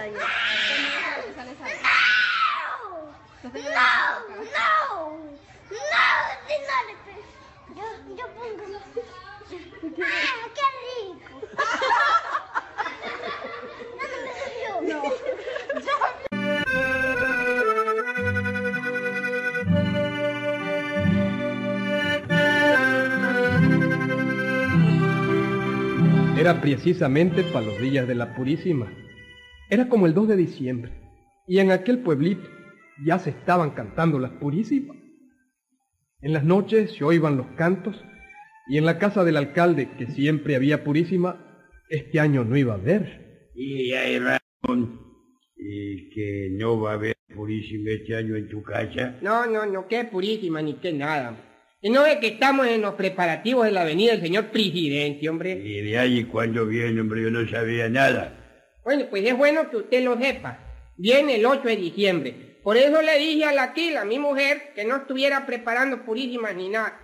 sangre. No, No no, no, Yo, yo pongo. ¡Ah, qué rico! No, me salió. Era precisamente para los días de la Purísima. Era como el 2 de diciembre. Y en aquel pueblito ya se estaban cantando las Purísimas. En las noches se oían los cantos y en la casa del alcalde, que siempre había Purísima, este año no iba a haber. Y hay razón. Y que no va a haber purísima este año en tu casa. No, no, no, qué purísima ni qué nada. Y no es que estamos en los preparativos de la venida del señor presidente, hombre. Y de ahí cuando viene, hombre, yo no sabía nada. Bueno, pues es bueno que usted lo sepa. Viene el 8 de diciembre. Por eso le dije a la Tila, mi mujer, que no estuviera preparando purísimas ni nada.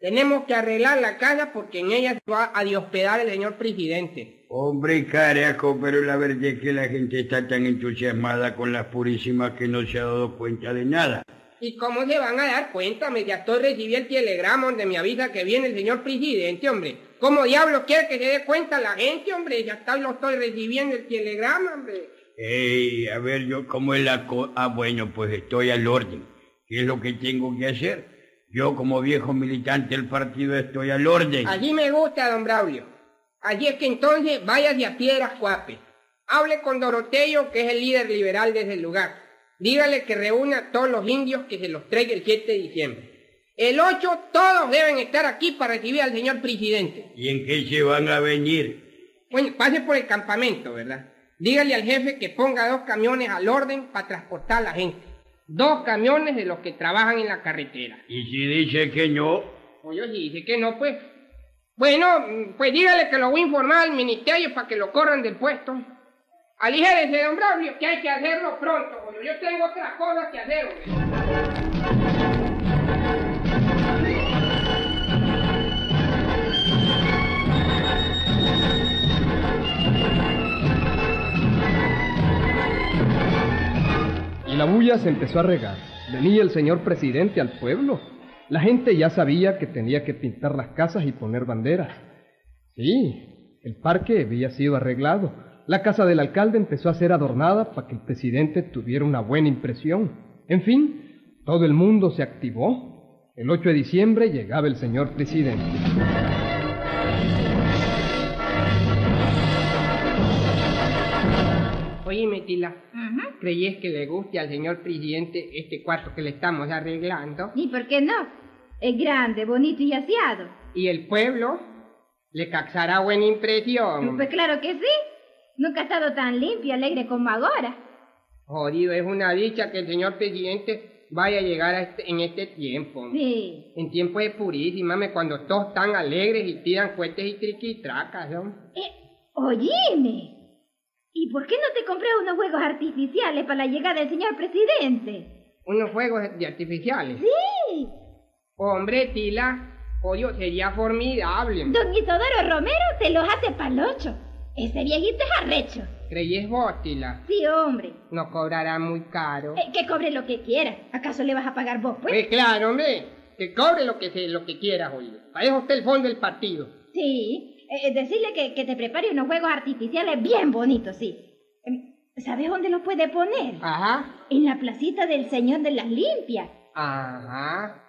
Tenemos que arreglar la casa porque en ella se va a hospedar el señor presidente. Hombre, carajo, pero la verdad es que la gente está tan entusiasmada con las purísimas que no se ha dado cuenta de nada. ¿Y cómo se van a dar cuenta? Me ya estoy recibí el telegrama donde me avisa que viene el señor presidente, hombre. ¿Cómo diablo quiere que se dé cuenta la gente, hombre? Ya está, lo estoy recibiendo el telegrama, hombre. Ey, a ver, yo, ¿cómo es la cosa? Ah, bueno, pues estoy al orden. ¿Qué es lo que tengo que hacer? Yo, como viejo militante del partido, estoy al orden. Allí me gusta, don Braulio. Allí es que entonces váyase a Piedras Cuape. Hable con Doroteo, que es el líder liberal de ese lugar. Dígale que reúna a todos los indios que se los traiga el 7 de diciembre. El 8 todos deben estar aquí para recibir al señor presidente. ¿Y en qué se van a venir? Bueno, pase por el campamento, ¿verdad? Dígale al jefe que ponga dos camiones al orden para transportar a la gente. Dos camiones de los que trabajan en la carretera. Y si dice que no, Oye, si dice que no, pues. Bueno, pues dígale que lo voy a informar al ministerio para que lo corran del puesto. Aligérese, don Braulio, que hay que hacerlo pronto, porque yo tengo otras cosas que hacer. Y la bulla se empezó a regar. Venía el señor presidente al pueblo. La gente ya sabía que tenía que pintar las casas y poner banderas. Sí, el parque había sido arreglado. La casa del alcalde empezó a ser adornada para que el presidente tuviera una buena impresión. En fin, todo el mundo se activó. El 8 de diciembre llegaba el señor presidente. Oye, Tila, ¿creyes que le guste al señor presidente este cuarto que le estamos arreglando? ¿Y por qué no? Es grande, bonito y aseado. ¿Y el pueblo? ¿Le causará buena impresión? Pues claro que sí. Nunca ha estado tan limpio y alegre como ahora. Jodido, es una dicha que el señor presidente vaya a llegar a este- en este tiempo. Sí. En tiempo de purísima, cuando todos están alegres y tiran cohetes y triquitracas, ¿no? Eh, oíme. ¿Y por qué no te compré unos juegos artificiales para la llegada del señor presidente? Unos fuegos de artificiales. Sí. Hombre, Tila, odio, sería formidable. Don Isodoro Romero se los hace palocho. Ese viejito es arrecho. ¿Creyes vos, Tila? Sí, hombre. No cobrará muy caro. Eh, que cobre lo que quiera. ¿Acaso le vas a pagar vos, pues? Pues claro, hombre. Que cobre lo que, lo que quiera, oído. Para eso está el fondo del partido. Sí. Eh, decirle que, que te prepare unos juegos artificiales bien bonitos, sí. Em, ¿Sabes dónde los puede poner? Ajá. En la placita del Señor de las Limpias. Ajá.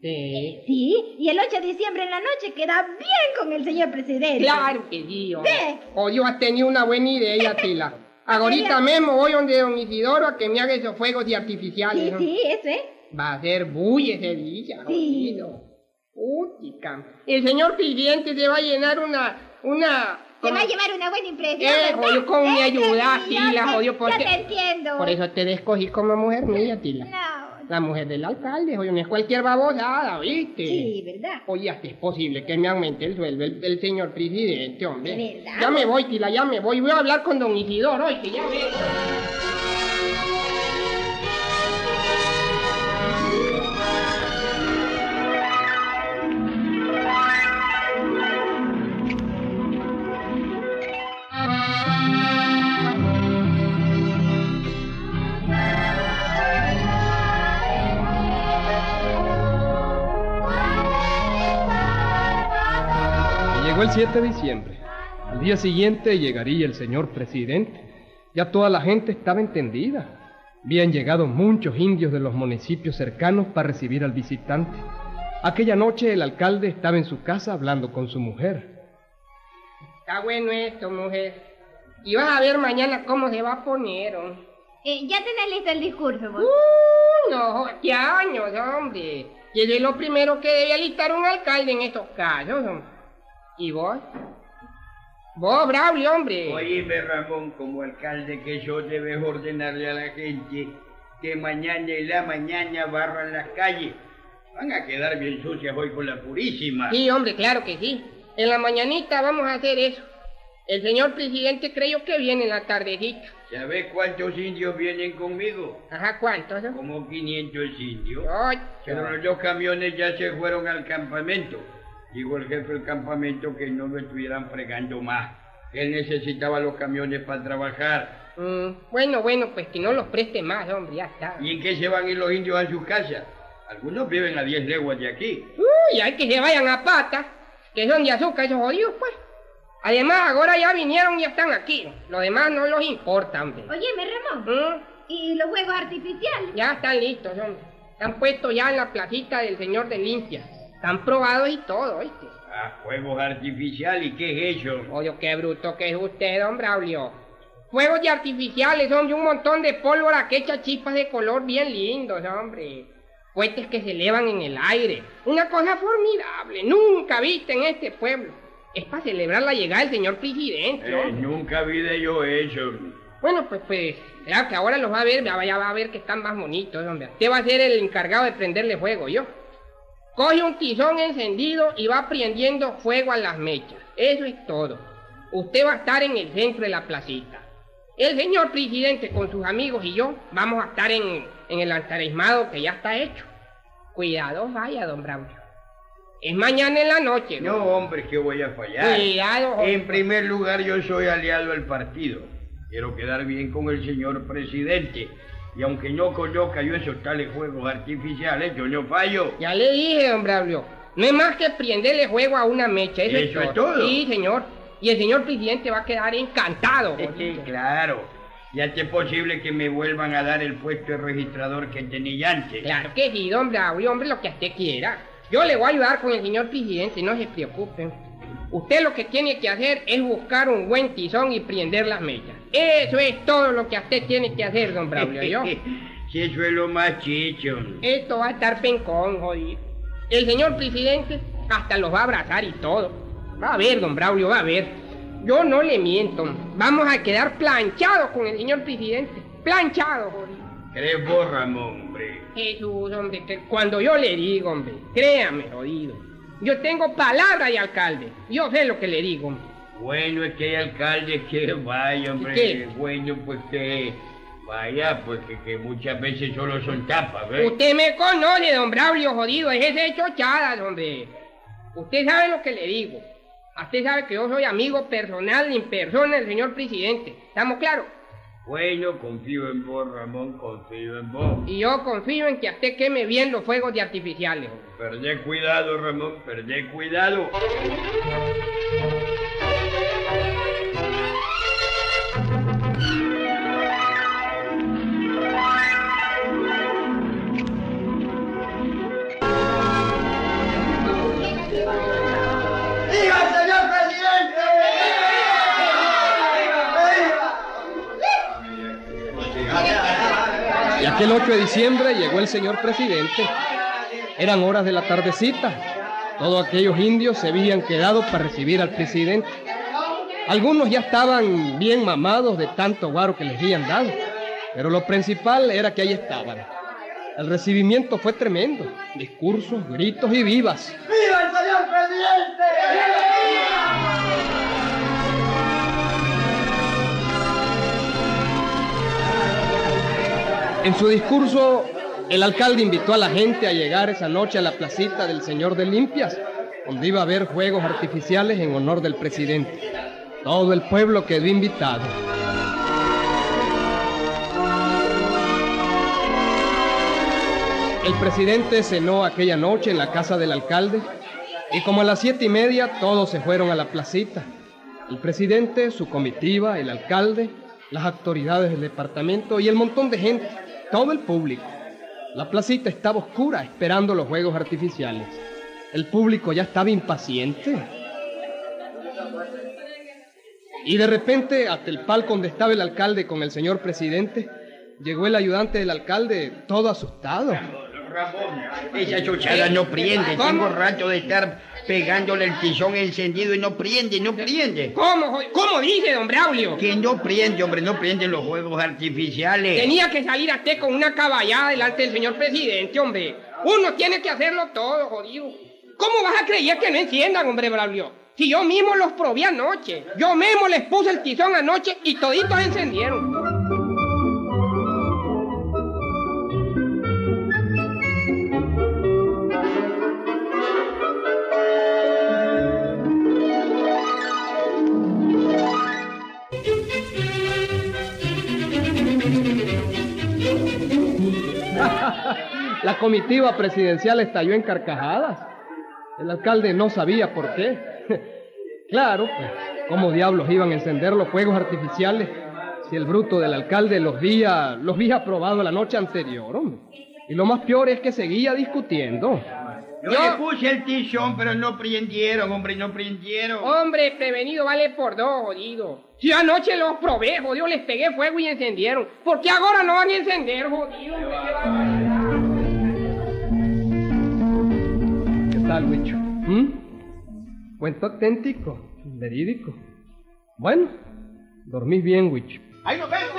Sí. Sí, y el 8 de diciembre en la noche queda bien con el señor presidente. Claro que sí, hombre. Ve. Odio, has tenido una buena idea, Tila. Ahorita mismo voy donde don Isidoro a que me haga esos fuegos de artificiales. Sí, ¿no? sí, eso es. Va a ser bulla ese día, Sí. jodido. Putica. El señor presidente se va a llenar una, una... Te va a llevar una buena impresión. Eh, jodido, ¿cómo me Eh, ayudas, sí, Tila, jodido? ¿por Ya qué? te entiendo. Por eso te escogí como mujer mía, Tila. No. La mujer del alcalde, oye, no es cualquier babosada, ¿viste? Sí, ¿verdad? Oye, hasta es posible que me aumente el sueldo el, el señor presidente, hombre. ¿De verdad? Ya me voy, Tila, ya me voy. Voy a hablar con don Isidoro, oye, que ya ve. Llegó el 7 de diciembre. Al día siguiente llegaría el señor presidente. Ya toda la gente estaba entendida. Habían llegado muchos indios de los municipios cercanos para recibir al visitante. Aquella noche el alcalde estaba en su casa hablando con su mujer. Está bueno esto, mujer. Y vas a ver mañana cómo se va a poner. ¿o? Eh, ya tenés listo el discurso, vos. Uh, no, qué años, hombre. Y es lo primero que debe alistar un alcalde en estos casos. hombre. ¿Y vos? Vos, Braulio, hombre. Oíme, Ramón, como alcalde que yo debes ordenarle a la gente que mañana y la mañana barran las calles. Van a quedar bien sucias hoy con la purísima. Sí, hombre, claro que sí. En la mañanita vamos a hacer eso. El señor presidente creyó que viene en la tardecita. ¿Sabes cuántos indios vienen conmigo? Ajá, ¿cuántos? Como 500 indios. Ocho. Pero los dos camiones ya se fueron al campamento. Dijo el jefe del campamento que no lo estuvieran fregando más. Él necesitaba los camiones para trabajar. Mm, bueno, bueno, pues que no los preste más, hombre, ya está. ¿Y en qué se van a ir los indios a sus casas? Algunos viven a 10 leguas de aquí. Uy, hay que se vayan a pata, que son de azúcar esos jodidos, pues. Además, ahora ya vinieron y ya están aquí. Lo demás no los importa, hombre. Óyeme, Ramón. Mm, ¿Y los juegos artificiales? Ya están listos, hombre. Están puestos ya en la placita del señor de limpia. Están probados y todo, ¿oíste? Ah, fuegos artificiales, ¿y qué es eso? Oye, qué bruto que es usted, don Braulio. Fuegos de artificiales, hombre, un montón de pólvora que echa chispas de color bien lindos, hombre. Cohetes que se elevan en el aire. Una cosa formidable, nunca vista en este pueblo. Es para celebrar la llegada del señor presidente, Eh, nunca vi de yo eso. Bueno, pues, pues, claro que ahora los va a ver, ya va- ya va a ver que están más bonitos, hombre. Usted va a ser el encargado de prenderle fuego, yo. Coge un tizón encendido y va prendiendo fuego a las mechas. Eso es todo. Usted va a estar en el centro de la placita. El señor presidente con sus amigos y yo vamos a estar en, en el altarismado que ya está hecho. Cuidado, vaya, don Braulio. Es mañana en la noche. No, hombre, que voy a fallar. Cuidado, hombre. En primer lugar, yo soy aliado del partido. Quiero quedar bien con el señor presidente. Y aunque no conozca yo esos tales juegos artificiales, yo no fallo. Ya le dije, don Braulio. No es más que prenderle juego a una mecha. Eso, ¿Eso es todo? Sí, señor. Y el señor presidente va a quedar encantado. Sí, claro. Ya es posible que me vuelvan a dar el puesto de registrador que tenía antes. Claro que sí, don Braulio, hombre, lo que usted quiera. Yo le voy a ayudar con el señor presidente, no se preocupen. Usted lo que tiene que hacer es buscar un buen tizón y prender las mechas. Eso es todo lo que usted tiene que hacer, don Braulio. ¿yo? si eso es lo más chicho. Esto va a estar pencón, jodido. El señor presidente hasta los va a abrazar y todo. Va a ver, don Braulio, va a ver. Yo no le miento. Vamos a quedar planchados con el señor presidente. Planchados, jodido. ¿Crees vos, Ramón, hombre? Jesús, hombre, que cuando yo le digo, hombre, créame, jodido. Yo tengo palabra de alcalde. Yo sé lo que le digo, hombre. Bueno, es que hay alcaldes que vaya, hombre. qué? Bueno, pues que vaya, pues que, que muchas veces solo son tapas, ¿ves? Usted me conoce, don Braulio, jodido. Es ese chochadas, hombre. Usted sabe lo que le digo. Usted sabe que yo soy amigo personal en persona del señor presidente. ¿Estamos claros? Bueno, confío en vos, Ramón, confío en vos. Y yo confío en que a usted queme bien los fuegos de artificiales. Perdé cuidado, Ramón, perdé cuidado. 8 de diciembre llegó el señor presidente. Eran horas de la tardecita. Todos aquellos indios se habían quedado para recibir al presidente. Algunos ya estaban bien mamados de tanto guaro que les habían dado. Pero lo principal era que ahí estaban. El recibimiento fue tremendo. Discursos, gritos y vivas. ¡Viva el señor presidente! En su discurso, el alcalde invitó a la gente a llegar esa noche a la placita del Señor de Limpias, donde iba a haber juegos artificiales en honor del presidente. Todo el pueblo quedó invitado. El presidente cenó aquella noche en la casa del alcalde. Y como a las siete y media todos se fueron a la placita. El presidente, su comitiva, el alcalde, las autoridades del departamento y el montón de gente, todo el público. La placita estaba oscura esperando los juegos artificiales. El público ya estaba impaciente. Y de repente, hasta el palco donde estaba el alcalde con el señor presidente, llegó el ayudante del alcalde todo asustado. Ramón, esa chuchada no prende. Tengo rato de estar pegándole el tizón encendido y no prende, no prende. ¿Cómo, ¿Cómo dice, don Braulio? Que no prende, hombre, no prenden los juegos artificiales. Tenía que salir a usted con una caballada delante del señor presidente, hombre. Uno tiene que hacerlo todo, jodido. ¿Cómo vas a creer que no enciendan, hombre, Braulio? Si yo mismo los probé anoche. Yo mismo les puse el tizón anoche y toditos encendieron. La comitiva presidencial estalló en carcajadas. El alcalde no sabía por qué. claro, pues, ¿cómo diablos iban a encender los fuegos artificiales si el bruto del alcalde los había, los la noche anterior? Y lo más peor es que seguía discutiendo. Yo, Yo- le puse el tizón, pero no prendieron, hombre, no prendieron. Hombre, prevenido vale por dos, jodido. Si anoche los probé, jodido, les pegué fuego y encendieron. ¿Por qué ahora no van a encender, jodido? ¿Qué tal, Huicho? ¿Mm? Cuento auténtico, verídico. Bueno, dormís bien, Huicho. ¡Ahí nos vemos!